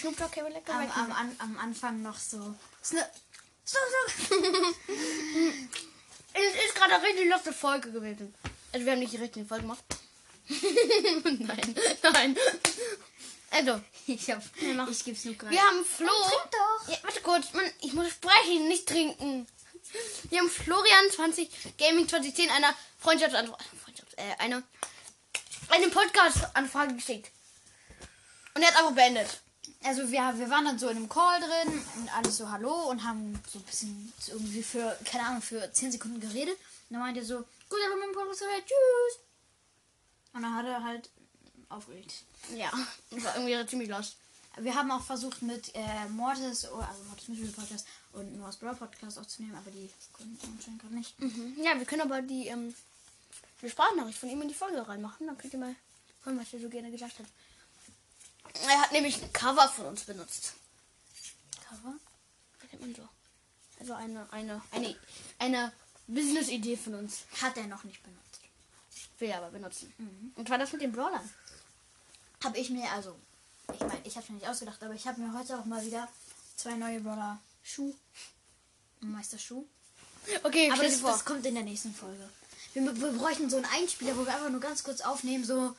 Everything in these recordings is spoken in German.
Snoop Dogg Cable Lecter. am, am, an, am Anfang noch so. Snoop, Snoop. Es ist gerade eine richtig lustige Folge gewesen. Also wir haben nicht die richtige Folge gemacht. nein, nein. Also, Ich hab, ich geb's nur gerade. wir haben Flo. trink doch. Ja, warte kurz, Mann, ich muss sprechen, nicht trinken. Wir haben Florian 20 Gaming 2010 einer Freundschaftsanfrage, Freundschafts äh, eine, eine Podcast-Anfrage geschickt. Und er hat einfach beendet. Also wir, wir waren dann so in einem Call drin und alles so Hallo und haben so ein bisschen irgendwie für, keine Ahnung, für 10 Sekunden geredet. Und dann meinte er so, gut, aber mit dem Podcast gehört, tschüss. Und dann hat er halt aufgelegt. Ja, das war irgendwie ziemlich lost. Wir haben auch versucht mit äh, Mortis, oh, also Mortis Mystery Podcast und Noah's Brawl Podcast aufzunehmen, aber die konnten anscheinend gerade nicht. Mhm. Ja, wir können aber die, ähm, die Sprachnachricht von ihm in die Folge reinmachen. Dann könnt ihr mal hören, was er so gerne gesagt hat. Er hat nämlich ein Cover von uns benutzt. Cover? Was nennt man so? Also eine, eine, eine, eine Business-Idee von uns. Hat er noch nicht benutzt. Will er aber benutzen. Und zwar das mit den Brawlern. Habe ich mir, also, ich meine, ich habe mir nicht ausgedacht, aber ich habe mir heute auch mal wieder zwei neue Brawler Schuh. Meister Schuh. Okay, Aber das, das kommt in der nächsten Folge. Wir, wir bräuchten so einen Einspieler, wo wir einfach nur ganz kurz aufnehmen, so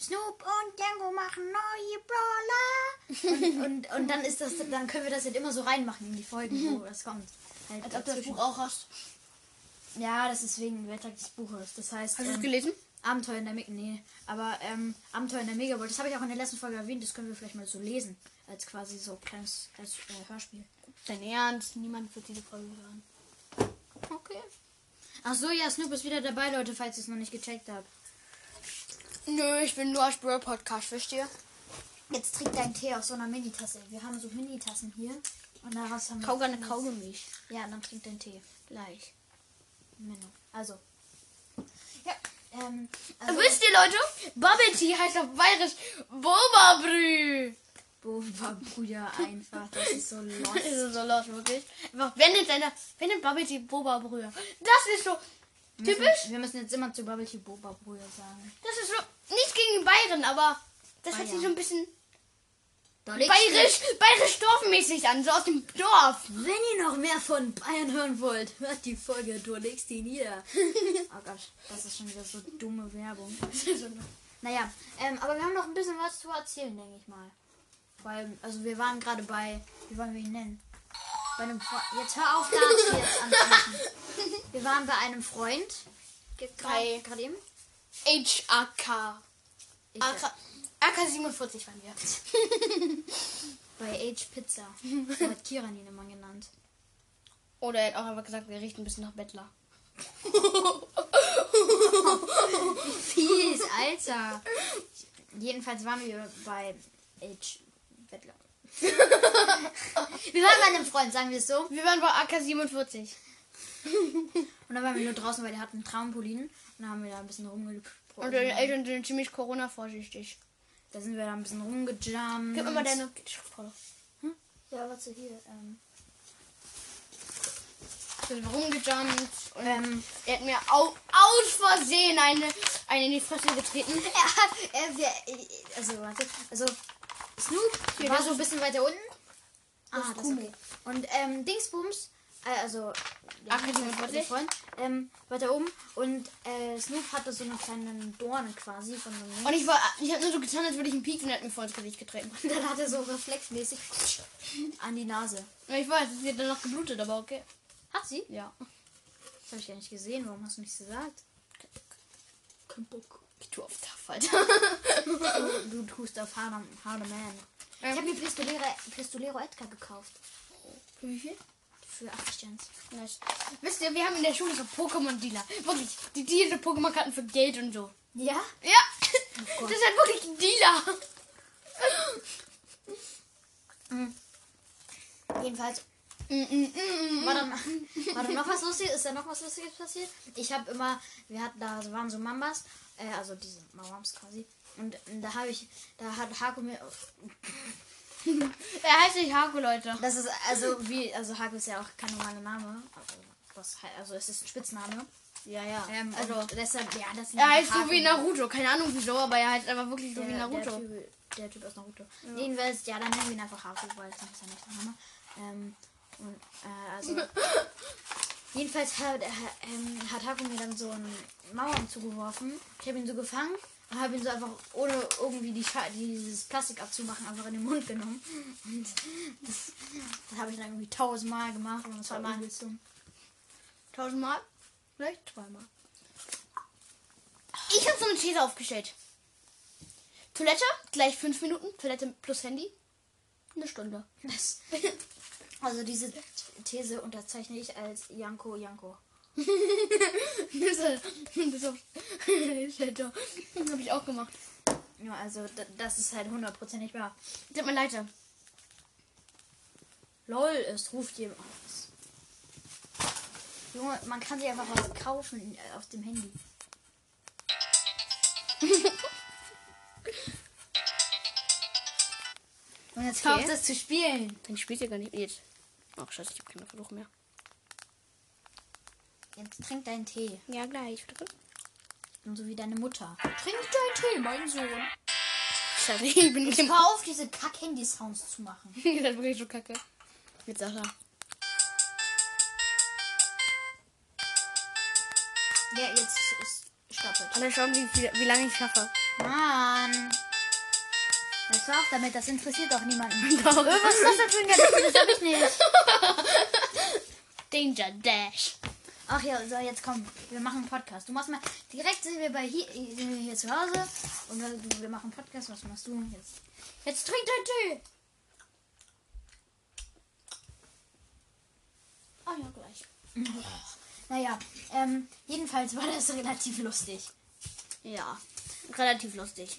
Snoop und Django machen neue Brawler. Und, und, und dann ist das, dann können wir das halt immer so reinmachen in die Folgen, wo das kommt. Halt Als ob du das. Buch auch hast. Ja, das ist wegen Welttag des Buches. Das heißt, Hast du es ähm, gelesen? Abenteuer in der Mega. Nee, aber ähm, Abenteuer in der Megaworld. Das habe ich auch in der letzten Folge erwähnt. Das können wir vielleicht mal so lesen. Als quasi so kleines als, äh, Hörspiel. Dein Ernst? Niemand wird diese Folge hören. Okay. Ach so, ja, Snoop ist wieder dabei, Leute, falls ihr es noch nicht gecheckt habt. Nö, ich bin nur als Brawl Podcast, verstehe. Jetzt trinkt dein Tee aus so einer Minitasse. Wir haben so Minitassen hier. Und daraus haben wir. Kau gerne Kaugummi. Ja, dann trinkt dein Tee. Gleich. Menno. Also. Ja, ähm. Also, Wisst ihr, Leute? Bubble Tea heißt auf Bayerisch Boba Brü. Boba Brüder einfach. Das ist so Das lost. ist so los, wirklich. Einfach, einer, wenn ein Bubble Tea Boba Brühe. Das ist so Wir typisch. müssen, wir müssen jetzt immer zu Bubble Tea Boba Brüder sagen. Das ist so, nicht gegen Bayern, aber das hört sich Bayern. so ein bisschen bayerisch, bayerisch dorfmäßig an, so aus dem Dorf. Wenn ihr noch mehr von Bayern hören wollt, hört die Folge Du legst die nieder. oh Gott, das ist schon wieder so dumme Werbung. Naja, ähm, aber wir haben noch ein bisschen was zu erzählen, denke ich mal. Weil, also wir waren gerade bei, wie wollen wir ihn nennen? Bei einem Freund. Jetzt hör auf, da jetzt anzumachen. Wir waren bei einem Freund. Gerade eben. HAK. Ich, AK, AK 47 waren wir. bei Age Pizza. So hat Kiran ihn immer genannt. Oder er hat auch einfach gesagt, wir riechen ein bisschen nach Bettler. Fies, Alter. Jedenfalls waren wir bei Age Bettler. wir waren bei einem Freund, sagen wir es so. Wir waren bei AK 47. Und dann waren wir nur draußen, weil der hat einen Trampolin. Und dann haben wir da ein bisschen rumgelüpft. Und deine Eltern sind ziemlich Corona-vorsichtig. Da sind wir da ein bisschen rumgejumpt. Gib mir mal deine Schriftrolle. Ja, warte, hier. Ähm, Wir sind rumgejumpt und ähm, er hat mir au aus Versehen eine, eine in die Fresse getreten. er hat, er, wir, also, warte, also, Snoop Hier, war so ein bisschen weiter unten. Ah, das okay. Und, ähm, Dingsbums, also, Ah, ja, der wirklich? Freund, ähm, weiter oben. Und, äh, Snoop hatte so eine kleine Dorne quasi von so einem Und ich war, ich habe nur so getan, als würde ich und er hat mir voll ins Gesicht getreten. Und dann hat er so reflexmäßig an die Nase. Ja, ich weiß, es wird danach geblutet, aber okay. Hat sie? Ja. Das habe ich ja nicht gesehen. Warum hast du nichts gesagt? Kein Bock. Ich tue auf Tough, Alter. Du, du tust auf Harder, Harder Man. Ich habe mir Pistolero, Pistolero Edgar gekauft. Für wie viel? Für 80 Cents. Nice. Wisst ihr, wir haben in der Schule so Pokémon-Dealer. Wirklich, die diese Pokémon-Karten für Geld und so. Ja? Ja, Gott. das ist halt wirklich ein Dealer. Jedenfalls Mm, mm, mm, war dann, war dann noch was Lustiges. Ist da noch was Lustiges passiert? Ich habe immer, wir hatten da waren so Mambas, äh, also diese Mawams quasi. Und da habe ich, da hat Haku mir, Er heißt nicht Haku, Leute. das ist also wie, also Haku ist ja auch kein normaler Name. Also, he- also es ist ein Spitzname. Ja, ja. Ähm, also, deshalb, ja, das er heißt so Haken- wie Naruto. Keine Ahnung wieso, aber er heißt einfach wirklich so der, wie Naruto. Der typ, der typ aus Naruto. Jedenfalls, ja, dann nennen wir ihn einfach Haku, weil es ist ja nicht der Name. Ähm, und, äh, also, jedenfalls hat, äh, hat Haku mir dann so eine Mauer zugeworfen. Ich habe ihn so gefangen habe ihn so einfach, ohne irgendwie die Scha dieses Plastik abzumachen, einfach in den Mund genommen. Und das, das habe ich dann irgendwie tausendmal gemacht und Zweimal. Tausendmal? Vielleicht zweimal. Ich habe so eine These aufgestellt. Toilette, gleich fünf Minuten. Toilette plus Handy, eine Stunde. Also diese These unterzeichne ich als Janko Janko. das habe ich auch gemacht. Ja, also da- das ist halt hundertprozentig wahr. Tut mir leid. LOL, es ruft jemand aus. Junge, man kann sich einfach was kaufen äh, auf dem Handy. Und jetzt Okay. kauft es zu spielen. Dann spielt ihr gar nicht jetzt. Ach scheiße, ich habe keine Versuch mehr. Jetzt trink deinen Tee. Ja, gleich. Und so wie deine Mutter. Trink deinen Tee, mein Sohn. Scheiße, ich bin nicht Hör auf, diese Kack-Handy-Sounds zu machen. Das ist wirklich so kacke. Jetzt sag er. Ja, jetzt ist stoppet. Alle schauen, wie, viel, wie lange ich schaffe. Mann. Jetzt hör auf damit, das interessiert doch niemanden. Doch. Äh, Was ist das denn für ein Gadget? Das hab ich nicht. Danger Dash. Ach ja, so jetzt komm, wir machen einen Podcast. Du machst mal, direkt sind wir bei hier, sind wir hier zu Hause und wir, wir machen einen Podcast. Was machst du jetzt? Jetzt trink deinen Tee. Ah ja, gleich. Naja, ähm, jedenfalls war das relativ lustig. Ja, relativ lustig.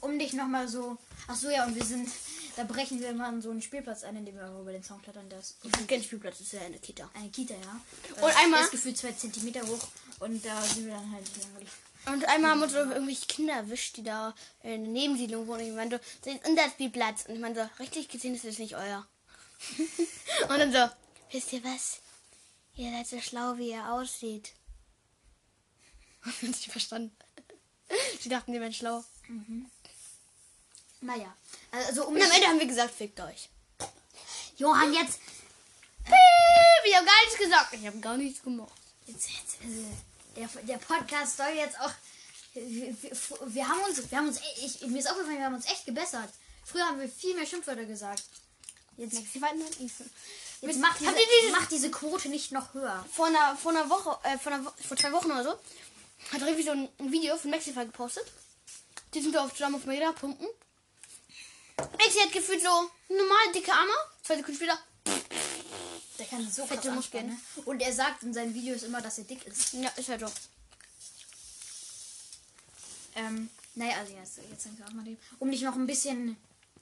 Um dich nochmal so. Ach so, ja, und wir sind. Da brechen wir mal so einen Spielplatz ein, indem wir über den Zaun klettern. Das Das ist kein Spielplatz, das ist ja eine Kita. eine Kita, ja. Und Äh, einmal- ist gefühlt zwei Zentimeter hoch und da sind wir dann halt langweilig. Und einmal haben uns irgendwelche Kinder erwischt, die da in der Nebensiedlung wohnen. Ich meinte, das ist unser Spielplatz. Und ich meinte, richtig gesehen ist das nicht euer. Und dann so, wisst ihr was? Ihr seid so schlau, wie ihr aussieht. Und sie verstanden. Sie dachten, die wären schlau. Naja, also um Und am Ende haben wir gesagt, fickt euch. Johann, jetzt. Piep, ich habe gar nichts gesagt. Ich habe gar nichts gemacht. Jetzt, jetzt, äh, der, der Podcast soll jetzt auch. Wir, wir, wir haben uns, wir haben uns, e- ich, mir ist aufgefallen, wir haben uns echt gebessert. Früher haben wir viel mehr Schimpfwörter gesagt. Jetzt, jetzt macht, diese, dieses- macht diese Quote nicht noch höher. vor einer, vor einer Woche, äh, vor, einer, vor zwei Wochen oder so, hat Revi so ein, Video von Maxify gepostet. Die sind wir auf zusammen auf Meter pumpen. Maxi hat gefühlt so normal dicke Arme. Zwei Sekunden später. Der kann so Fette Muskeln. ne? Und er sagt in seinen Videos immer, dass er dick ist. Ja, ist halt so. Ähm, naja, also jetzt, jetzt denkst du auch mal dem. Um dich noch ein bisschen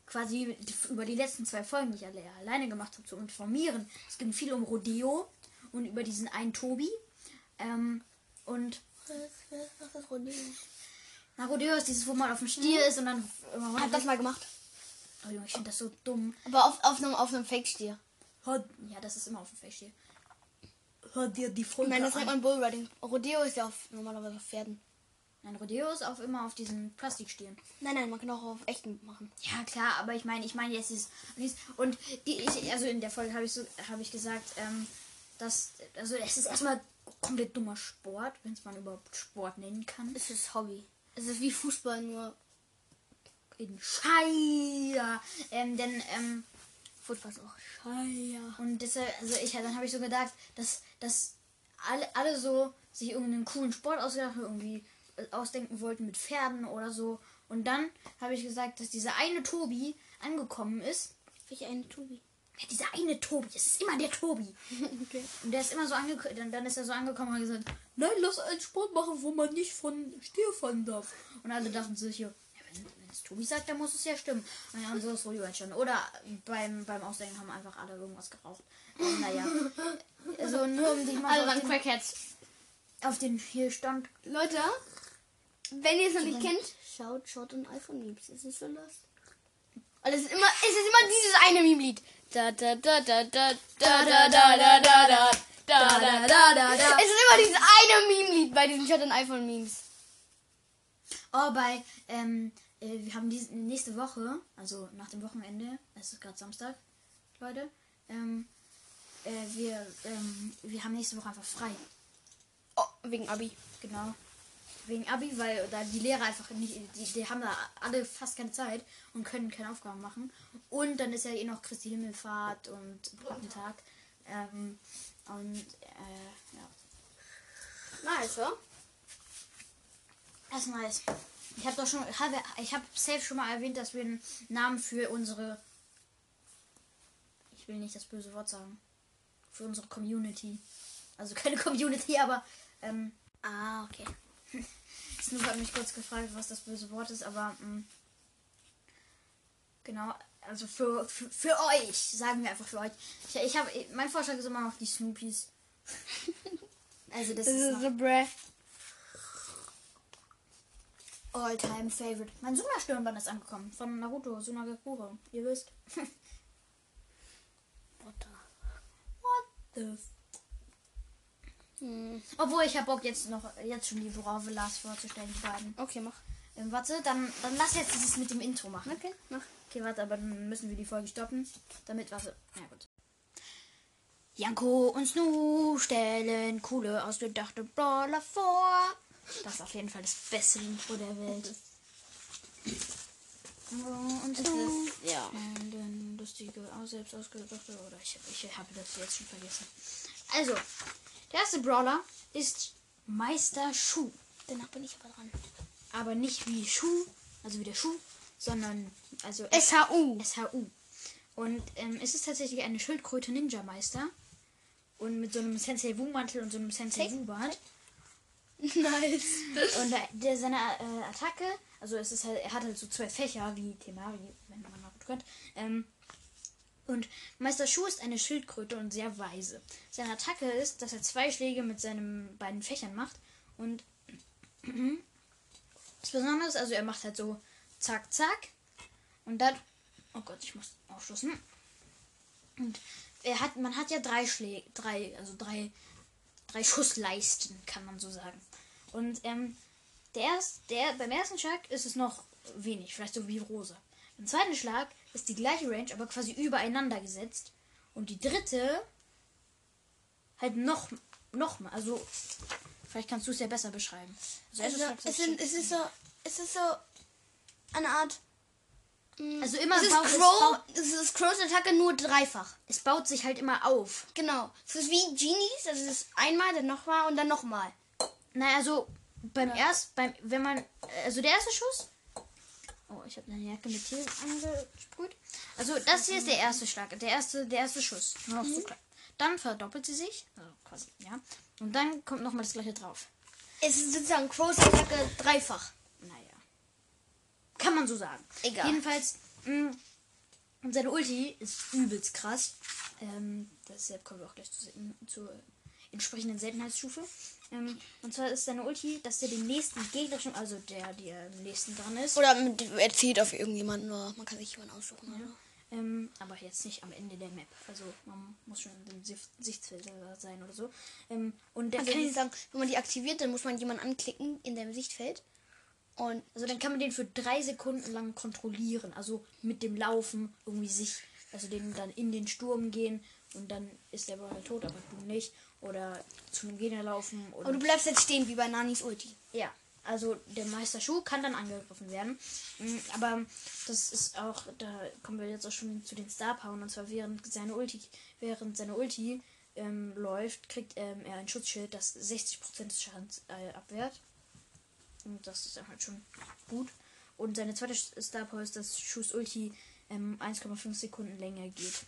quasi über die letzten zwei Folgen, die ich alle alleine gemacht habe, zu informieren. Es ging viel um Rodeo und über diesen einen Tobi. Ähm, und Was ist Rodeo? na, Rodeo ist dieses, wo man auf dem Stier ist und dann hab das mal gemacht. Oh Junge, ich finde das so dumm. Aber auf, auf einem, auf einem Fake-Stier. Ja, das ist immer auf dem Feststier. Hör dir die Folge meine, das nennt an. man Bullriding. Rodeo ist ja auf, normalerweise auf Pferden. Nein, Rodeo ist auf, immer auf diesen Plastikstieren. Nein, nein, man kann auch auf echten machen. Ja, klar, aber ich meine, ich meine, jetzt ist und die ich also in der Folge habe ich so habe ich gesagt, ähm, dass also es ist erstmal komplett dummer Sport, wenn es man überhaupt Sport nennen kann. Es ist Hobby. Es ist wie Fußball, nur In Scheier. Ähm, denn ähm, Fußball ist auch scheiße. und deshalb also ich dann habe ich so gedacht, dass dass alle alle so sich irgendeinen coolen Sport ausgedacht irgendwie äh, ausdenken wollten mit Pferden oder so und dann habe ich gesagt, dass dieser eine Tobi angekommen ist Welche eine Tobi? Ja, dieser eine Tobi, es ist immer der Tobi. Okay. Und der ist immer so angekommen, dann, dann ist er so angekommen und hat gesagt, nein, lass einen Sport machen, wo man nicht von Stier fallen darf. Und alle dachten sich, ja, es Tobi sagt, dann muss es ja stimmen. Und dann haben sie das entstanden. Oder beim, beim Ausdenken haben einfach alle irgendwas geraucht. Und naja, also nur um dich mal Alle waren Crackheads. auf den hier stand. Leute, wenn ihr es noch nicht kennt, schaut, schaut ein iPhone Memes. Es ist so lost. Und es ist immer, es ist immer dieses eine Meme-Lied. Da da da da da da da da da da da da da da da da. Es ist immer dieses eine Meme-Lied bei diesen und iPhone-Memes. Oh, bei, ähm, äh, wir haben diese, nächste Woche, also nach dem Wochenende, es ist gerade Samstag, Leute, ähm, äh, wir, ähm, wir haben nächste Woche einfach frei. Oh, wegen Abi. Genau. Wegen Abi, weil da die Lehrer einfach nicht, die, die haben da alle fast keine Zeit und können keine Aufgaben machen. Und dann ist ja eh noch Christi Himmelfahrt und Brückentag. Ähm, und, äh, ja. Nice, ja? Das ist nice. Ich habe doch schon, habe, ich habe safe schon mal erwähnt, dass wir einen Namen für unsere, ich will nicht das böse Wort sagen, für unsere Community. Also keine Community, aber ähm, Ah, okay. Snoop hat mich kurz gefragt, was das böse Wort ist, aber mh, genau, also für, für, für euch, sagen wir einfach für euch. Ich, ich habe, mein Vorschlag ist immer noch die Snoopies. Also das, Das ist ist so breh. All-time favorite. Mein Suna-Stirnband ist angekommen von Naruto Sunagakure. Ihr wisst. What What the Hm. Obwohl ich habe Bock jetzt noch jetzt schon die Voravelas vorzustellen, die beiden. Okay, mach. Ähm, warte, dann, dann lass jetzt dieses mit dem Intro machen. Okay, mach. Okay, warte, aber dann müssen wir die Folge stoppen. Damit, warte. Ja, gut. Janko und Snu stellen coole, ausgedachte Brawler vor. Das ist auf jeden Fall das beste Intro der Welt. Und Snu Ja. stellen lustige, auch selbst ausgedachte, oder ich, ich habe das jetzt schon vergessen. Also, der erste Brawler ist Meister Schuh. Danach bin ich aber dran. Aber nicht wie Schuh, also wie der Schuh, sondern also SHU. SHU. Und ähm, es ist tatsächlich eine Schildkröte Ninja Meister. Und mit so einem Sensei Wu-Mantel und so einem Sensei Wu-Bart. Nice. Und der, seine äh, Attacke, also es ist halt, er hat halt so zwei Fächer wie Temari, wenn man Naruto kennt. Ähm, und Meister Schuh ist eine Schildkröte und sehr weise. Seine Attacke ist, dass er zwei Schläge mit seinen beiden Fächern macht. Und das Besondere ist, also er macht halt so zack, zack. Und dann. Oh Gott, ich muss aufschließen. Und er hat, man hat ja drei Schläge, drei, also drei, drei Schussleisten, kann man so sagen. Und ähm, der, erst, der beim ersten Schlag ist es noch wenig, vielleicht so wie Rosa. Beim zweiten Schlag ist die gleiche Range, aber quasi übereinander gesetzt. Und die dritte halt noch, noch mal, also vielleicht kannst du es ja besser beschreiben. Also, Also, erster Schlag es, sind, es ist so, es ist so eine Art. Also immer Es ist baut, es, Crow, baut, es ist Crows Attacke nur dreifach. es baut sich halt immer auf. Genau. Es ist wie Genies, also es ist einmal, dann nochmal und dann nochmal. Naja, also beim erst, beim, wenn man, also der erste Schuss. Oh, ich habe eine Jacke mit Tee angesprüht. Also das hier ist der erste Schlag, der erste, der erste Schuss. Noch so. Dann verdoppelt sie sich, also quasi, ja. Und dann kommt nochmal das gleiche drauf. Es ist sozusagen Crows Attacke dreifach. Kann man so sagen. Egal. Jedenfalls, mh, und seine Ulti ist übelst krass. Ähm, deshalb kommen wir auch gleich zu, zur entsprechenden Seltenheitsstufe. Ähm, und zwar ist seine Ulti, dass er den nächsten gegnerischen, also der, der am nächsten dran ist, Oder er zielt auf irgendjemanden, oder man kann sich jemanden aussuchen. Oder? ähm, aber jetzt nicht am Ende der Map. Also man muss schon im Sicht- Sichtfeld sein oder so. Ähm, und der Also kann, die sagen, wenn man die aktiviert, dann muss man jemanden anklicken in dem Sichtfeld. Und also dann kann man den für drei Sekunden lang kontrollieren. Also mit dem Laufen irgendwie sich, also den dann in den Sturm gehen und dann ist der Brawler tot, aber du nicht. Oder zu einem Gegner laufen. Oder aber du bleibst jetzt stehen wie bei Nanis Ulti. Ja, also der Meister Schuh kann dann angegriffen werden. Mm, Aber das ist auch, da kommen wir jetzt auch schon zu den Star Powern. Und zwar während seine Ulti, während seine Ulti ähm, läuft, kriegt ähm, er ein Schutzschild, das 60% des Schadens äh, abwehrt. Und das ist dann halt schon gut. Und seine zweite Star Power ist, dass Schuhs Ulti ähm, 1,5 Sekunden länger geht.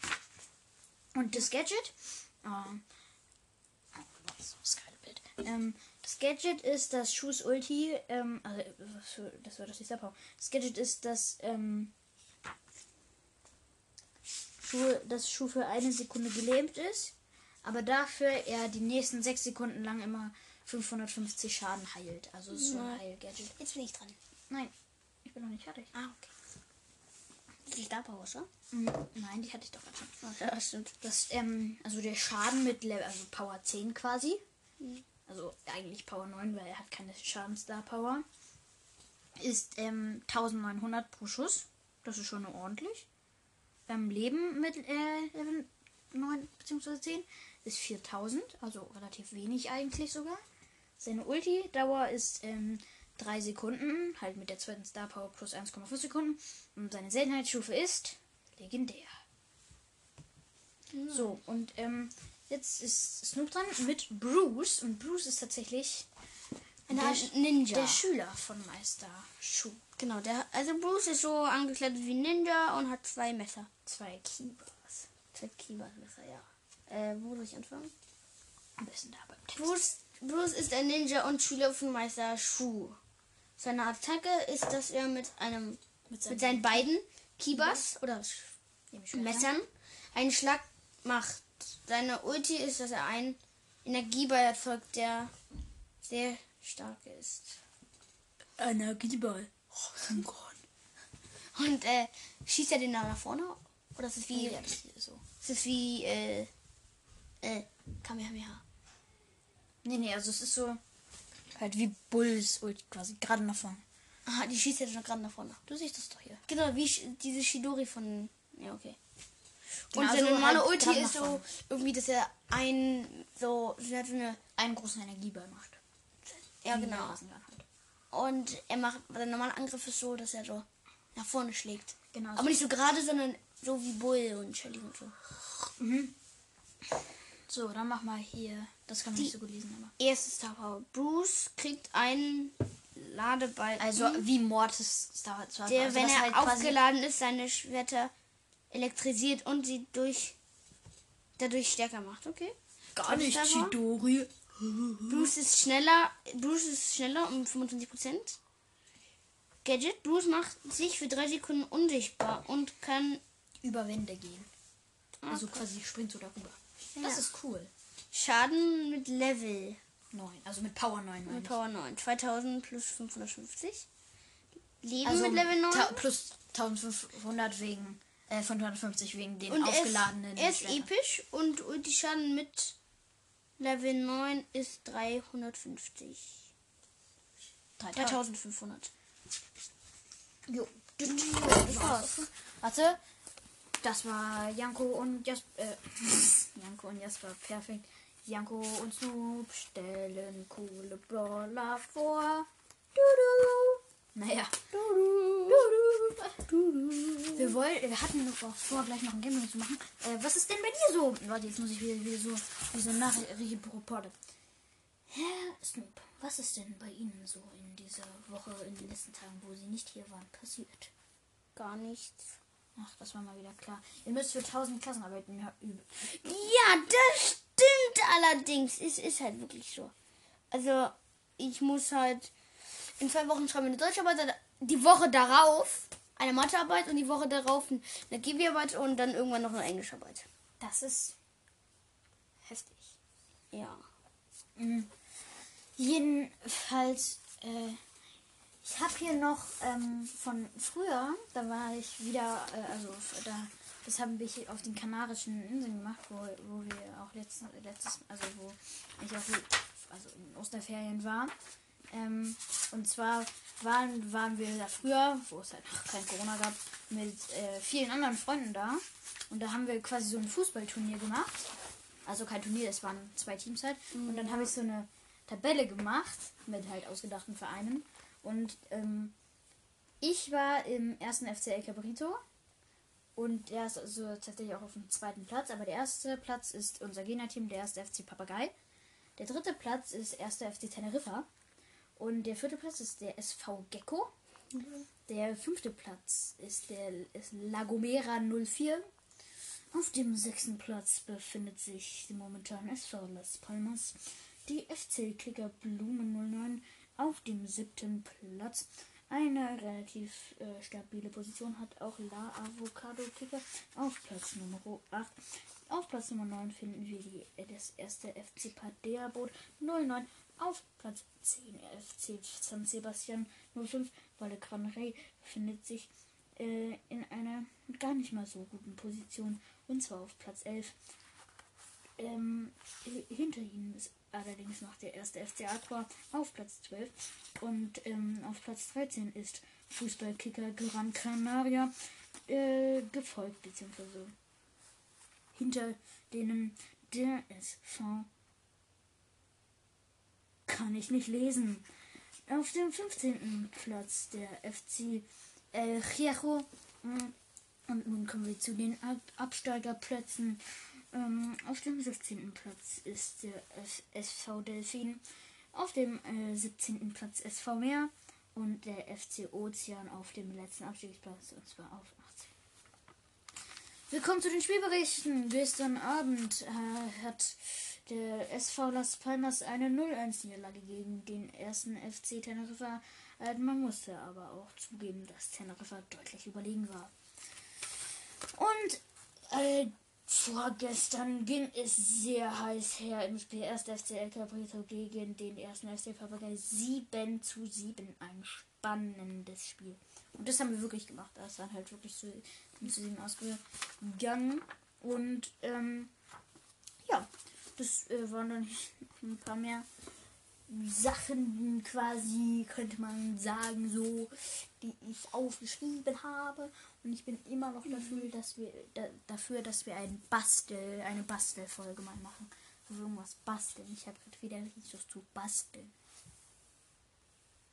Und das Gadget, ähm, das. Ähm, das Gadget ist, dass Schuhs Ulti, ähm, also, das war das nicht Star Power. Das Gadget ist, dass, ähm, Schuh, dass Schuh für eine Sekunde gelähmt ist, aber dafür er die nächsten sechs Sekunden lang immer 550 Schaden heilt. Also es ist so ein Heil-Gadget. Jetzt bin ich dran. Nein, ich bin noch nicht fertig. Ah, okay. Die Star Power, schon? Mhm. Nein, die hatte ich doch gerade schon. Ach, ja, stimmt. Das, ähm, also der Schaden mit Level, also Power 10 quasi. Also eigentlich Power 9, weil er hat keine Schadensstar Power. Ist ähm, 1900 pro Schuss. Das ist schon ordentlich. Beim Leben mit äh, Level 9 bzw. 10 ist 4000, also relativ wenig eigentlich sogar. Seine Ulti-Dauer ist ähm, 3 Sekunden, halt mit der zweiten Star Power plus 1,5 Sekunden. Und seine Seltenheitsstufe ist legendär. So, und ähm, jetzt ist Snoop dran mit Bruce. Und Bruce ist tatsächlich Eine der, Art Ninja. der Schüler von Meister Schuh. Genau, der, also Bruce ist so angekleidet wie Ninja und hat zwei Messer. Zwei Kibas. Zwei Kiba-Messer, ja. Äh, wo soll ich anfangen? Am besten da beim Text. Bruce, Bruce ist ein Ninja und Schüler von Meister Shu. Seine Attacke ist, dass er mit einem Mit mit seinen beiden Kibas oder ich schon Messern einen Schlag macht. Seine Ulti ist, dass er einen Energieball erzeugt, der sehr stark ist. Energieball. Und äh, schießt er den dann nach vorne? Oder ist es wie. Ja, das hier so. Ist es wie äh, äh, Kamehameha? Nee, nee, also es ist so halt wie Bulls Ulti quasi gerade nach vorne. Aha, die schießt ja schon gerade nach vorne. Du siehst das doch hier. Genau, wie diese Shidori von. Ja, okay. Und Genau, seine so normale halt Ulti ist so irgendwie, dass er ein so, so eine, Einen großen Energieball macht. ja genau. der halt. Und er macht, sein normaler Angriff ist so, dass er so nach vorne schlägt. Genau. Aber nicht so gerade, sondern so wie Bull und Shelly und so. So, dann mach mal hier. Das kann man nicht so gut lesen, aber. Erstes Star Power. Bruce kriegt einen Ladeball. Also wie Mortis Star Wars. der, also, wenn das er halt aufgeladen ist, seine Schwerter elektrisiert und sie durch dadurch stärker macht. Okay. Gar nicht, Star Power. Chidori. Bruce ist schneller. Bruce ist schneller um 25%. Gadget. Bruce macht sich für drei Sekunden unsichtbar und kann Über Wände gehen. Also quasi springt so darüber. Das Ja. ist cool. Schaden mit Level. 9. Also mit Power 9 meine Mit ich. Power 9. 2000 plus 550. Leben Also mit Level 9. ta- plus 1500 wegen. Äh, 550 wegen den und er ist, aufgeladenen. er ist episch und Ulti-Schaden mit Level 9 ist 350. 3000. 3500. Jo. Das war's. Warte. Das war Janko und Jasper. Äh, Janko und Jasper. Perfekt. Janko und Snoop stellen coole Brawler vor. Dudu. Naja. Dudu. Wir, wollen, wir hatten noch vor, gleich noch ein Gameplay zu machen. Äh, was ist denn bei dir so? Warte, jetzt muss ich wieder, wieder so, wie so Nachrichtenreporter. Herr Snoop, was ist denn bei Ihnen so in dieser Woche, in den letzten Tagen, wo Sie nicht hier waren, passiert? Gar nichts. Ach, das war mal wieder klar. Ihr müsst für 1000 Klassenarbeiten üben. Ja, das stimmt allerdings. Es ist halt wirklich so. Also, ich muss halt in zwei Wochen schreiben eine Deutscharbeit, die Woche darauf eine Mathearbeit und die Woche darauf eine Chemiearbeit und dann irgendwann noch eine Englischarbeit. Das ist heftig. Ja. Mhm. Jedenfalls, äh, ich habe hier noch ähm, von früher, da war ich wieder, äh, also da, das haben wir hier auf den Kanarischen Inseln gemacht, wo, wo wir auch letztes, letztes, also wo ich auch also in Osterferien war. Ähm, und zwar waren, waren wir da früher, wo es halt noch kein Corona gab, mit äh, vielen anderen Freunden da. Und da haben wir quasi so ein Fußballturnier gemacht. Also kein Turnier, es waren zwei Teams halt. Und dann habe ich so eine Tabelle gemacht mit halt ausgedachten Vereinen. Und ähm, ich war im ersten FC El Cabrito. Und der ist also tatsächlich auch auf dem zweiten Platz. Aber der erste Platz ist unser Gegnerteam, der erste FC Papagei. Der dritte Platz ist erster FC Teneriffa. Und der vierte Platz ist der SV Gecko. Der fünfte Platz ist der ist Lagomera 04. Auf dem sechsten Platz befindet sich momentan SV Las Palmas. Die FC Klicker Blumen 09 auf dem siebten Platz. Eine relativ äh, stabile Position hat auch La Avocado Kicker auf Platz Nummer 8. Auf Platz Nummer 9 finden wir die, äh, das erste FC Padea Boot 09. Auf Platz 10 FC San Sebastian 05. Valle Gran Rey befindet sich äh, in einer gar nicht mal so guten Position. Und zwar auf Platz 11. Ähm, hinter ihnen ist allerdings noch der erste FC Aqua auf Platz 12. Und ähm, auf Platz 13 ist Fußballkicker Gran Canaria äh, gefolgt, beziehungsweise hinter denen der SV kann ich nicht lesen. Auf dem 15. Platz der FC El Hierro. Und nun kommen wir zu den Ab Absteigerplätzen. Ähm, auf dem 16. Platz ist der SV Delfin. Auf dem äh, 17. Platz SV Meer. Und der FC Ozean auf dem letzten Abstiegsplatz. Und zwar auf 18. Willkommen zu den Spielberichten. Gestern Abend äh, hat der SV Las Palmas eine 0-1-Niederlage gegen den ersten FC Teneriffa. Äh, man musste aber auch zugeben, dass Teneriffa deutlich überlegen war. Und äh, vorgestern ging es sehr heiß her im Spiel. Erst FC El Cabrito gegen den ersten FC Papagei 7 zu 7. Ein spannendes Spiel. Und das haben wir wirklich gemacht. Das ist halt wirklich so zu 7 ausgegangen. Und ähm, ja, das äh, waren dann ein paar mehr Sachen quasi, könnte man sagen, so, die ich aufgeschrieben habe. Und ich bin immer noch dafür, mhm. dass wir da, dafür, dass wir ein Bastel, eine Bastelfolge mal machen. Also irgendwas basteln. Ich habe gerade wieder richtig Lust zu basteln.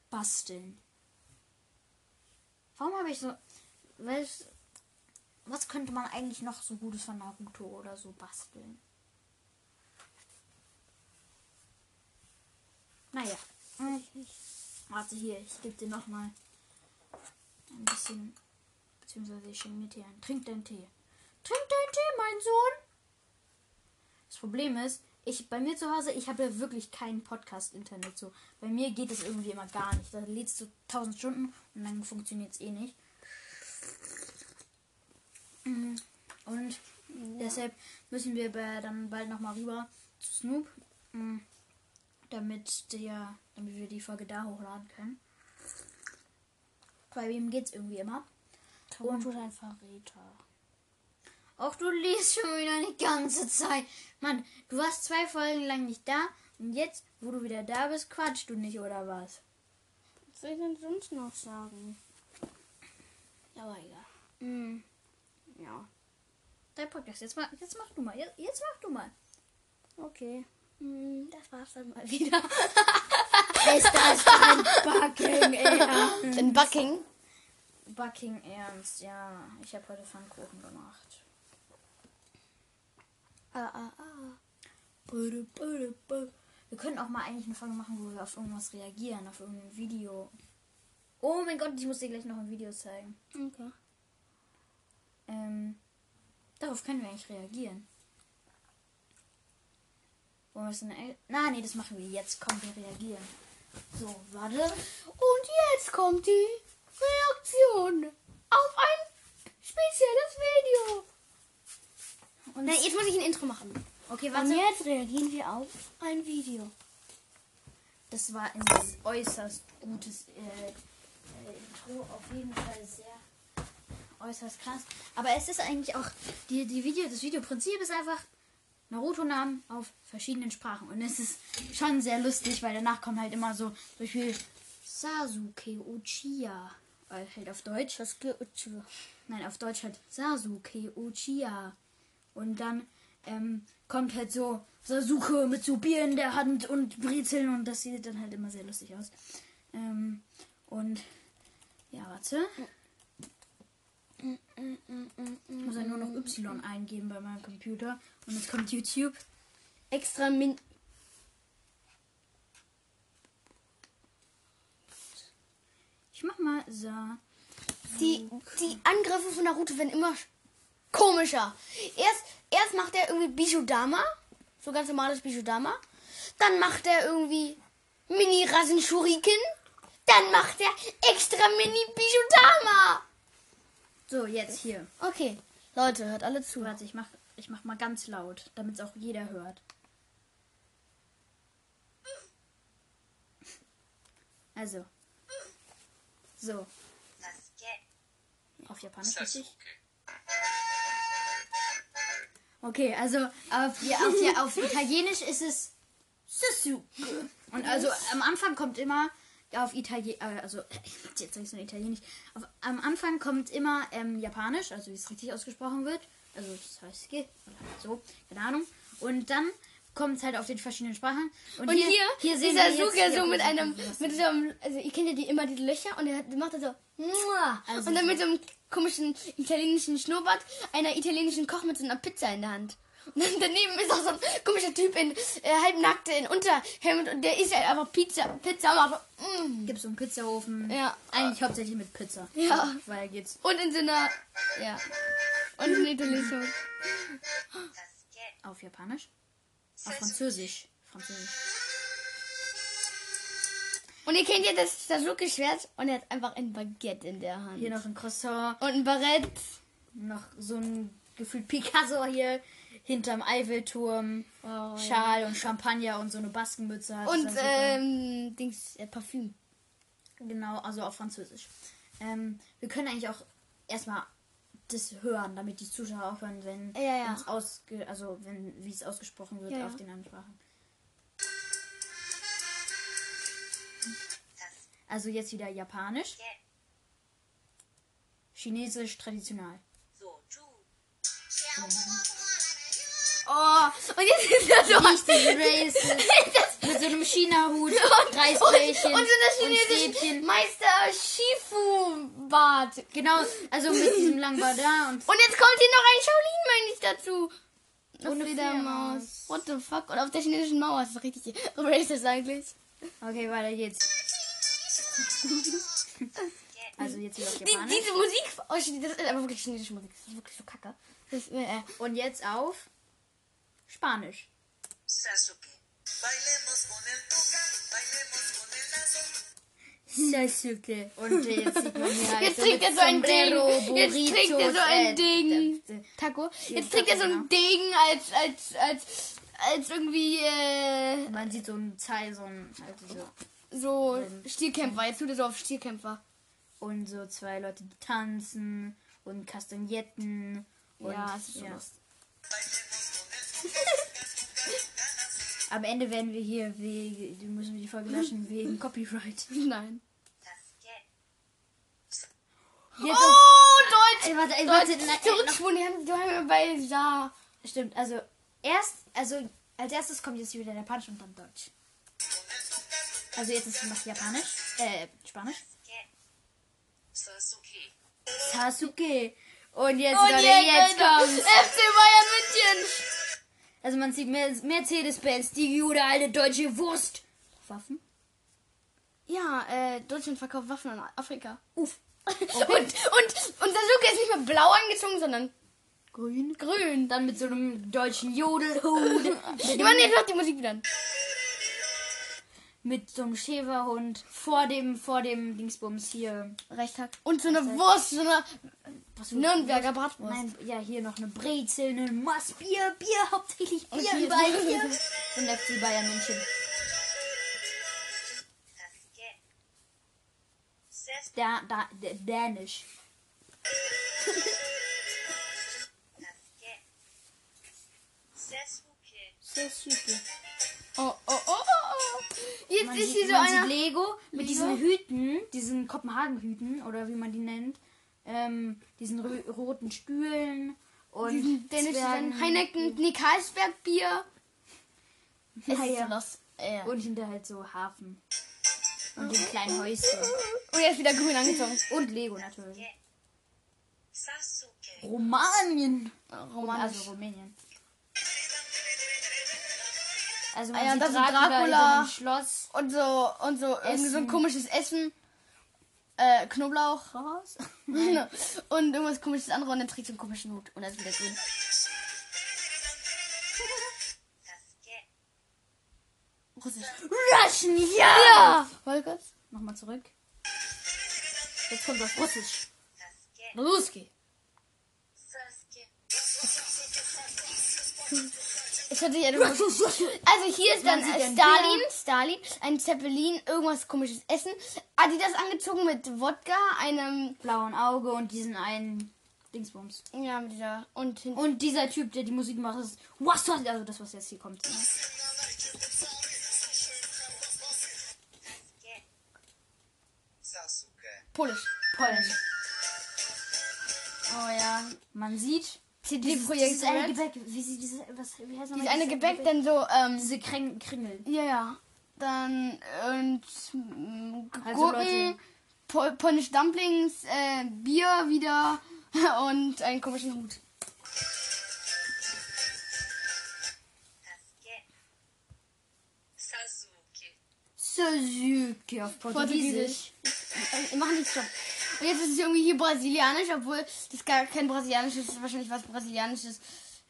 Basteln. Warum habe ich so. Was, was könnte man eigentlich noch so Gutes von Naruto oder so basteln? Naja. Warte hier, ich gebe dir nochmal ein bisschen. Beziehungsweise ich schenke mir Tee ein. Trink deinen Tee. Trink deinen Tee, mein Sohn! Das Problem ist, ich bei mir zu Hause, ich habe ja wirklich kein Podcast-Internet so. Bei mir geht es irgendwie immer gar nicht. Da lädst du 1000 Stunden und dann funktioniert es eh nicht. Mhm. Und deshalb müssen wir dann bald nochmal rüber zu Snoop. Mhm damit, der, damit wir die Folge da hochladen können. Bei wem geht's irgendwie immer. Und ein Verräter. Auch du liest schon wieder die ganze Zeit. Mann, du warst zwei Folgen lang nicht da und jetzt, wo du wieder da bist, quatschst du nicht oder was? Was soll ich denn sonst noch sagen? Aber egal. Mm. Ja. Dein Podcast. Jetzt mach, jetzt mach du mal. Jetzt, jetzt mach du mal. Okay. Hm, das war's dann mal wieder. Ist das ein Bucking Ernst? Ein Bucking? Bucking Ernst, ja. Ich habe heute Pfannkuchen gemacht. Ah, ah, ah. Wir können auch mal eigentlich eine Folge machen, wo wir auf irgendwas reagieren, auf irgendein Video. Oh mein Gott, ich muss dir gleich noch ein Video zeigen. Okay. Ähm, darauf können wir eigentlich reagieren. Wollen wir es. Na, nee, das machen wir jetzt. Komm, wir reagieren. So, warte. Und jetzt kommt die Reaktion auf ein spezielles Video. Und Nein, jetzt muss ich ein Intro machen. Okay, warte. Und jetzt reagieren wir auf ein Video. Das war ein äußerst gutes äh, äh, Intro. Auf jeden Fall sehr äußerst krass. Aber es ist eigentlich auch die, die Video, das Videoprinzip ist einfach Naruto-Namen auf verschiedenen Sprachen. Und es ist schon sehr lustig, weil danach kommt halt immer so, zum Beispiel Sasuke Uchiha. Weil halt auf Deutsch. Sasuke Uchiha. Nein, auf Deutsch halt Sasuke Uchiha. Und dann ähm, kommt halt so Sasuke mit so Bier in der Hand und Brezeln und das sieht dann halt immer sehr lustig aus. Ähm, und ja, warte. Ich muss ja nur noch Y eingeben bei meinem Computer und jetzt kommt YouTube. Extra Min. Ich mach mal so. Die, die Angriffe von Naruto werden immer komischer. Erst, erst macht er irgendwie Bijudama. So ganz normales Bijudama. Dann macht er irgendwie Mini Rasen Shuriken. Dann macht er extra Mini Bijudama. So, jetzt hier. Okay. Leute, hört alle zu. Warte, ich mach, ich mach mal ganz laut, damit es auch jeder hört. Also. So. Auf Japanisch richtig? Okay, also auf, ja, auf, ja, auf Italienisch ist es Sasuke. Und also am Anfang kommt immer auf Italienisch, äh, also jetzt sag ich so Italienisch. Auf, am Anfang kommt immer ähm, Japanisch, also wie es richtig ausgesprochen wird. Also Sasuke oder so, keine Ahnung. Und dann kommt es halt auf den verschiedenen Sprachen. Und hier, hier sehen dieser wir ja, so mit einem, mit so einem, also ihr kennt ja die, immer diese Löcher und er hat- macht so. Also und dann mit so einem komischen italienischen Schnurrbart, einer italienischen Koch mit so einer Pizza in der Hand. Und dann daneben ist auch so ein komischer Typ in äh, halbnackt in Unterhemd und der isst halt einfach Pizza, Pizza macht so, mm. Gibt so einen Pizzaofen. Ja. Eigentlich hauptsächlich mit Pizza. Ja. Weil geht's. Und in so einer, ja. Und in italienischen. Auf Japanisch? Auf Französisch. Französisch. Und ihr kennt ja das Sasuke-Schwert und er hat einfach ein Baguette in der Hand. Hier noch ein Croissant. Und ein Barett. Noch so ein gefühlt Picasso hier hinterm Eiffelturm. Oh, Schal und Champagner und so eine Baskenmütze. hat. Und ähm, Dings, äh, Parfüm. Genau, also auf Französisch. Ähm, wir können eigentlich auch erstmal das hören, damit die Zuschauer auch hören, wenn Ja, ja. wenn's ausge also wenn wie es ausgesprochen wird Ja, ja. auf den anderen Sprachen. Also jetzt wieder Japanisch. Chinesisch traditional. Oh, und jetzt ist er so. Richtig racist. Mit so einem China-Hut, Reisbällchen und, und so einer und chinesischen. Meister Shifu-Bart. Genau, also mit diesem langen Bada und Und jetzt kommt hier noch ein Shaolin-Mönch dazu. Ohne Fledermaus. What the fuck? Und auf der chinesischen Mauer ist das richtig racist eigentlich. Okay, weiter geht's. Also jetzt wieder auf Die, diese Musik, oh, das ist einfach wirklich chinesische Musik. Das ist wirklich so kacke. Ist, äh, Und jetzt auf Spanisch. Sasuke. Bailemos con el tuca, bailemos con el lazo. Sasuke. Und jetzt sieht man hier halt Jetzt trägt mit er so ein Sombrero, Ding. Jetzt trägt er so ein Ding. Taco. Jetzt trägt er so ein Ding als, als, als, als irgendwie, äh, Man sieht so ein Teil, so ein, also so. so Stierkämpfer. Jetzt tut er so auf Stierkämpfer. Und so zwei Leute, die tanzen und Kastagnetten. Und, ja, es ist so ja. lustig. Am Ende werden wir hier wegen, die müssen wir die Folge löschen wegen Copyright. Nein. Oh, Deutsch! Ey, warte, ey, warte, Deutsch. ey, Zurückspulen, die haben, wir bei Ja. Stimmt, also erst, also als erstes kommt jetzt wieder Japanisch und dann Deutsch. Also jetzt ist noch Japanisch, äh, Spanisch. Sasuke. Sasuke. Und jetzt, Und Leute, jetzt, jetzt kommt's. FC Bayern München! Also man sieht Mer- Mercedes-Benz, die gute alte deutsche Wurst. Waffen? Ja, äh, Deutschland verkauft Waffen an Afrika. Uff. Und, und, und Sasuke ist nicht mehr blau angezogen, sondern grün. Grün. Dann mit so einem deutschen Jodelhut. Ich meine, jetzt macht die Musik wieder an. Mit so einem Schäferhund vor dem, vor dem Dingsbums hier. Rechthack. Und so eine Wurst, so eine Was für- Nürnberger Bratwurst. Nein, ja, hier noch eine Brezel, ein Mass, Bier, Bier, hauptsächlich Bier, hier- überall Bier. Und FC Bayern München. Da, da, da, Dänisch. Sasuke. Oh, oh, oh, oh. Jetzt Man, ist sieht, hier so einer. Lego mit Lego? diesen Hüten, diesen Kopenhagen-Hüten oder wie man die nennt, ähm, diesen roten Stühlen und dänischen Zwergen- Heineken, nee, Karlsberg Bier. Ja, Es ist ja. los. Ja. und hinter halt so Hafen und den kleinen Häuschen Und er ist wieder grün angezogen. und Lego natürlich. Romanien, Romanisch. also Rumänien. Also Ah man ja, sieht das ist Dracula, Schloss. Und so, und so, irgendwie so ein Essen. komisches Essen. Äh, Knoblauch raus. und irgendwas komisches andere und dann trägt so einen komischen Hut. Und er ist wieder grün. Russisch. Russian, ja! Ja! Kurz. Nochmal zurück. Jetzt kommt das Russisch. Ruski. Hört sich etwas. Also hier ist dann äh, ein Stalin, Stalin, ein Zeppelin, irgendwas komisches Essen. Adidas angezogen mit Wodka, einem, Blauen Auge und diesen einen Dingsbums. ja, mit dieser, und hin, Und dieser Typ, der die Musik macht, ist was also das was jetzt hier kommt. Sasuke. Polish. Polnisch. Oh ja. Man sieht CD-Projekt dieses eine. Gebäck, wie sieht dieses was wie heißt Dieses eine dieses Gebäck, dann so, ähm, diese Kring Kringel. ja, ja. Dann, und, mm, Also, Gurken, Leute. Pol Polnish Dumplings, äh, Bier wieder und einen komischen Hut. Sasuke. Suzuki auf Portugiesisch. Wir machen nichts schon. Und jetzt ist es irgendwie hier brasilianisch, obwohl das gar kein brasilianisch ist, wahrscheinlich was brasilianisches,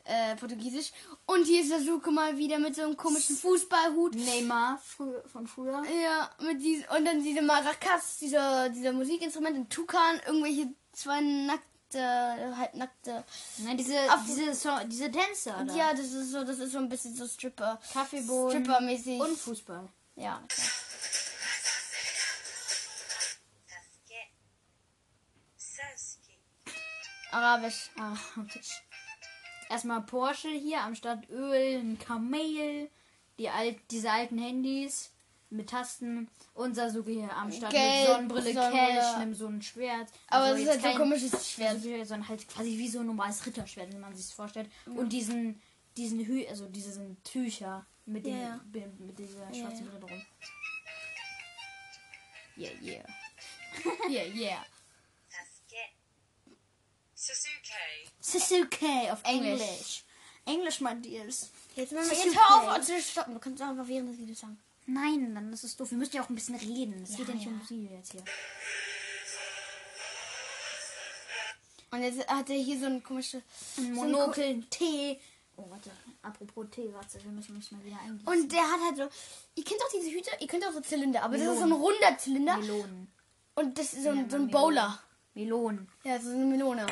äh, portugiesisch. Und hier ist Sasuke mal wieder mit so einem komischen Fußballhut. Neymar frü von früher. Ja, mit dies und dann diese Maracas, dieser, dieser Musikinstrument, ein Tukan, irgendwelche zwei nackte, halbnackte. Nein, diese Auf- diese so diese Dancer da. Ja, das ist so, das ist so ein bisschen so Stripper. Kaffeebohnen Stripper-mäßig. und Fußball. Ja, klar. Arabisch. Ah, Erstmal Porsche hier am Start Öl, ein Kamel, die alt, diese alten Handys mit Tasten und Sasuke hier am Start Gelb, mit Sonnenbrille, Sonnenbrille. Cash, nimm so ein Schwert. Aber Also es ist halt so ein komisches Schwert. Sondern halt quasi wie so ein normales Ritterschwert, wenn man sich das vorstellt. Und diesen, diesen Hü also diese sind Tücher mit, den, Ja. mit, dieser Ja, schwarzen ja. Brille drum. Yeah, yeah. Yeah, yeah. Sasuke. Sasuke. Auf Englisch. Englisch. Englisch, mein Deals. Jetzt, Sasuke. jetzt hör auf zu stoppen. Du kannst auch einfach während des Videos sagen. Nein, dann ist es doof. Wir müssen ja auch ein bisschen reden. Es Ja, geht ja nicht ja. um Musik jetzt hier. Und jetzt hat er hier so ein komisches. Monokel, Tee. Oh, warte. Apropos Tee, warte. Wir müssen uns mal wieder eingehen. Und der hat halt so. Ihr kennt doch diese Hüte, ihr kennt doch so Zylinder, aber das ist so ein Melonen. runder Zylinder. Melonen. Und das ist so ein, Ja, so ein Melonen. Bowler. Melonen. Ja, so eine Melone.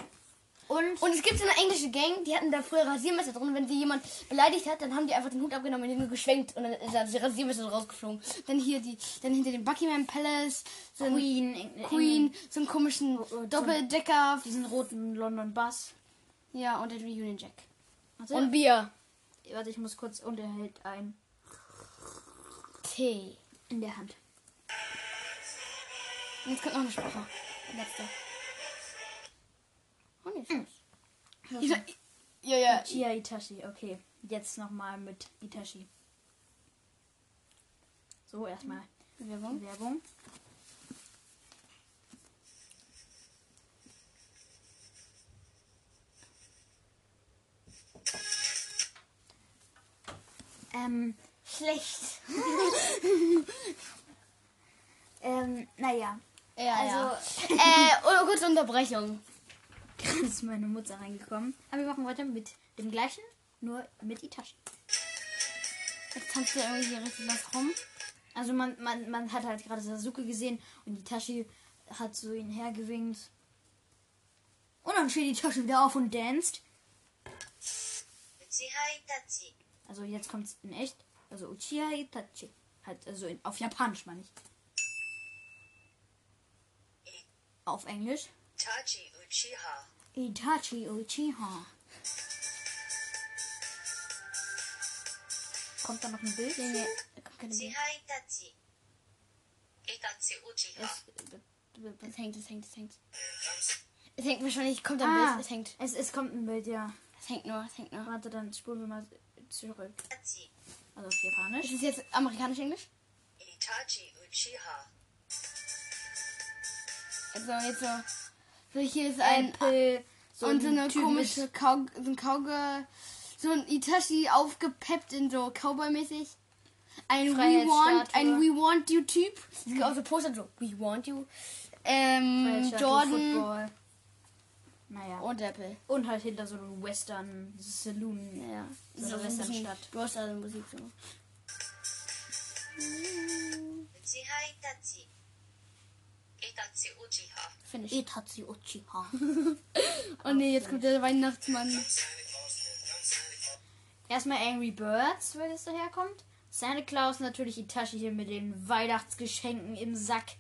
Und, Und es gibt so eine englische Gang, die hatten da früher Rasiermesser drin. Wenn sie jemand beleidigt hat, dann haben die einfach den Hut abgenommen und den geschwenkt. Und dann ist das Rasiermesser rausgeflogen. Dann hier die, dann hinter dem Buckingham Palace, so ein Queen. Eng- Queen, so einen komischen so- Doppeldecker. Diesen roten London Bass. Ja, und den Union Jack. Warte. Und Bier. warte, ich muss kurz. Und er hält ein Tee. in der Hand. Und jetzt kommt noch eine Sprache. Letzte. Oh, nee, Hm. ja, ja, ja. Chia Itachi. Okay. Jetzt nochmal mit Itachi. So, erstmal Werbung. Werbung. Ähm, Schlecht. ähm, naja. Ja, Also- ja. äh, oh, kurze Unterbrechung. Gerade ist meine Mutter reingekommen. Aber wir machen weiter mit dem gleichen, nur mit Itachi. Jetzt tanzt er irgendwie hier richtig was rum. Also man, man, man hat halt gerade Sasuke gesehen und Itachi hat so ihn hergewinkt. Und dann steht Itachi wieder auf und danst. Also jetzt kommt's in echt. Also Uchiha Itachi. Halt, also in, auf Japanisch meine ich. Auf Englisch. Itachi Uchiha. Itachi Uchiha. Kommt da noch ein Bild? Nee, nee, da kommt keine Bild. Itachi. Itachi Uchiha. Es, Es hängt, es hängt, es hängt. Es hängt wahrscheinlich, kommt ein ah, Bild, es hängt. Es, es kommt ein Bild, ja. Es hängt nur, es hängt nur. Warte, dann spulen wir mal zurück. Also auf Japanisch. Ist es jetzt amerikanisch-englisch? Itachi Uchiha. Also jetzt so. So hier ist ein. Apple. So und so ein eine komische Kau, so ein Kauge. So ein Itachi aufgepeppt in so Cowboy-mäßig. Ein We Want, ein We Want You Typ. Es gibt auch so Poster so We Want You. Ähm, Jordan Football. Naja. und Apple. Und halt hinter so einem Western Saloon. Ja. So eine ein bisschen Westernstadt. Western-Musik so. Uchiha Itachi. Itachi Uchiha. Finde ich. Itachi Uchiha. Oh nee, jetzt kommt der Weihnachtsmann. Erstmal Angry Birds, weil es daherkommt. Santa Claus natürlich Itachi hier mit den Weihnachtsgeschenken im Sack.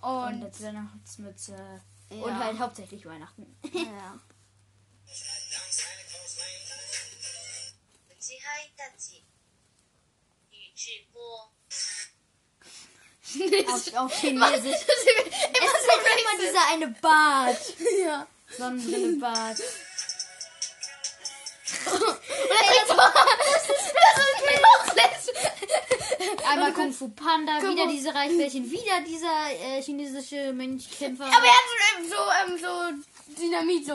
Und, Und, jetzt Weihnachtsmütze. Ja. Und halt hauptsächlich Weihnachten. ja. Auf, auf Chinesisch. es ist halt immer dieser eine Bart. ja. Sonnenbrille Bart. Und er trinkt so. Das ist mir noch Einmal also, Kung Fu Panda, Kung wieder diese Reichbällchen, wieder dieser äh, chinesische Mönchkämpfer. Aber er hat so, ähm, so, ähm, so Dynamit,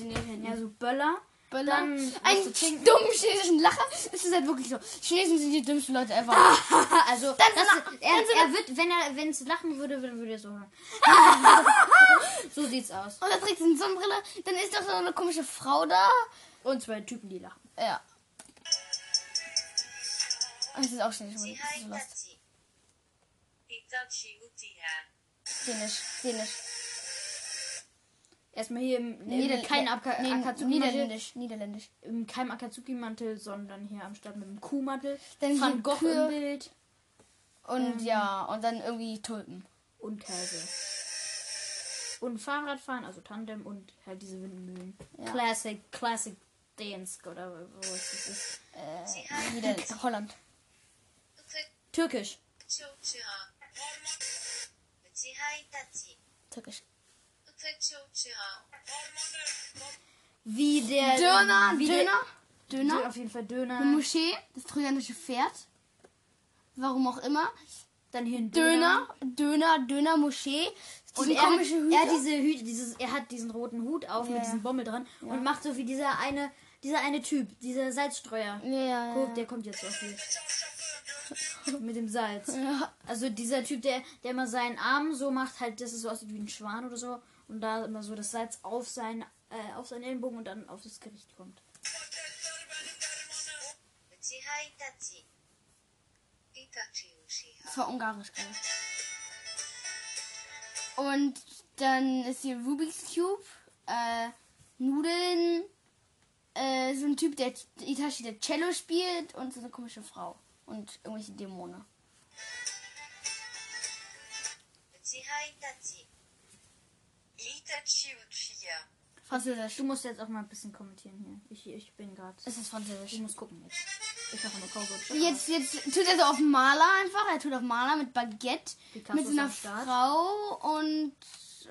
in den Händen. Ja, so Böller. Böller. Dann was Einen zu trinken. dummen chinesischen Lacher. Es ist halt wirklich so. Chinesen sind die dümmsten Leute ever. also, das, eine- er, er wird, wenn er, wenn es lachen würde, dann würde er so. so sieht's aus. Und dann trägt sie eine Sonnenbrille. Dann ist doch so eine komische Frau da. Und zwei Typen, die lachen. Ja. Und das ist auch chinesisch. う Erstmal hier im, Nieder im kein Aka nee, Niederländisch, Niederländisch. Im kein Akatsuki-Mantel, sondern hier am Start mit dem Kuhmantel. Dann Van Gogh Kühe. im Bild. Und ähm, ja, und dann irgendwie Tulpen. Und Käse. Und Fahrradfahren, also Tandem und halt diese Windmühlen. Ja. Classic, Classic Dänsk oder wo ist das? Ist. Äh, wieder Holland. Türkisch. Türkisch. Wie der Döner, wie Döner, der, Döner, auf jeden Fall Döner. Eine Moschee, das trojanische Pferd. Warum auch immer. Dann hier ein Döner, Döner, Döner, Döner Moschee. Und er, komische Hüte. Er hat diese Hüte, dieses, er hat diesen roten Hut auf yeah. mit diesem Bommel dran ja. und macht so wie dieser eine, dieser eine Typ, dieser Salzstreuer. Ja, ja, Guck, der kommt jetzt auf hier. Mit dem Salz. Ja. Also dieser Typ, der, der immer seinen Arm so macht, halt, dass es so aussieht wie ein Schwan oder so und da immer so das Salz auf seinen, äh, auf seinen Ellenbogen und dann auf das Gericht kommt. Das war ungarisch, glaube Und dann ist hier Rubik's Cube, äh, Nudeln, äh, so ein Typ, der Itachi, der Cello spielt und so eine komische Frau und irgendwelche Dämonen. Französisch, du musst jetzt auch mal ein bisschen kommentieren hier. Ich, ich bin gerade. Es ist Französisch. Ich muss gucken jetzt. Ich mache mal Cowboy. Jetzt, jetzt tut er so auf Maler einfach. Er tut auf Maler mit Baguette, Picasso mit einer Frau und,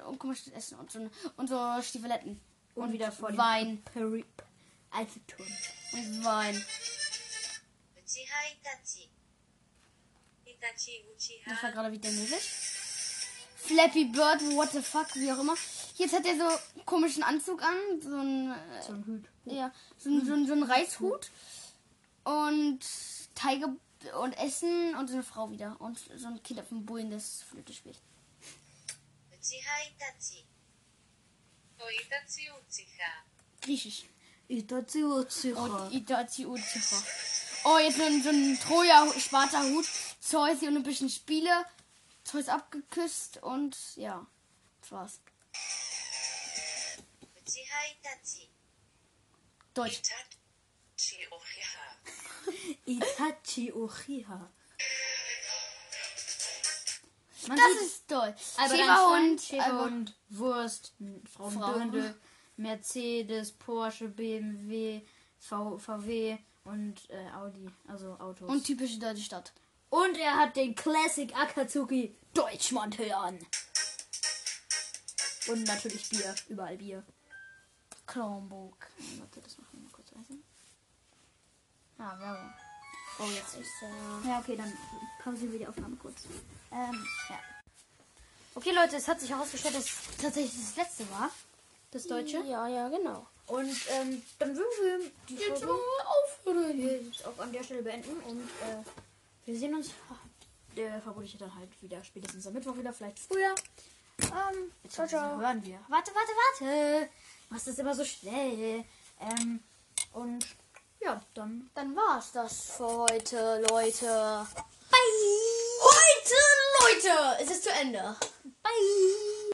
oh, und komisches Essen und so, und so Stiefeletten. Und, und wieder vor Wein. Peri Eiffelturm. Und Wein. Das war gerade wieder möglich. Flappy Bird, what the fuck, wie auch immer. Jetzt hat er so einen komischen Anzug an, so ein. Äh, so ein Hut. Ja, so ein, so ein, so ein Reishut. Und Teige und Essen und so eine Frau wieder. Und so ein Kind auf dem Bullen, das Flöte spielt. Griechisch. Oh, jetzt so ein, so ein Troja-schwarzer Hut. Zeus, die olympischen Spiele. Zeus abgeküsst und ja, das war's. Deutsch. Itachi Uchiha. Itachi Uchiha. Man das ist toll. Albert Shiva Hund, Wurst, Frau, Frau Dürnde, Mercedes, Porsche, BMW, v, VW und äh, Audi, also Autos. Und typische deutsche Stadt. Und er hat den Classic Akatsuki Deutschmantel an. Und natürlich Bier, überall Bier. Kronburg. Warte, das machen wir mal kurz leise. Ah, Werbung. Oh, jetzt ist Ist, Ja, okay, dann pausieren wir die Aufnahme kurz. Ähm, ja. Okay, Leute, es hat sich herausgestellt, dass es tatsächlich das letzte war. Das Deutsche. Ja, ja, genau. Und ähm, dann würden wir die Jetzt Folge aufhören. jetzt auch an der Stelle beenden. Und äh, wir sehen uns der vermutlich dann halt wieder spätestens am Mittwoch wieder, vielleicht früher. Ähm, Ciao, ciao. hören wir. Warte, warte, warte. Machst das immer so schnell. Ähm, und ja, dann Dann war's das für heute, Leute. bye. Heute, Leute, ist es zu Ende. Bye.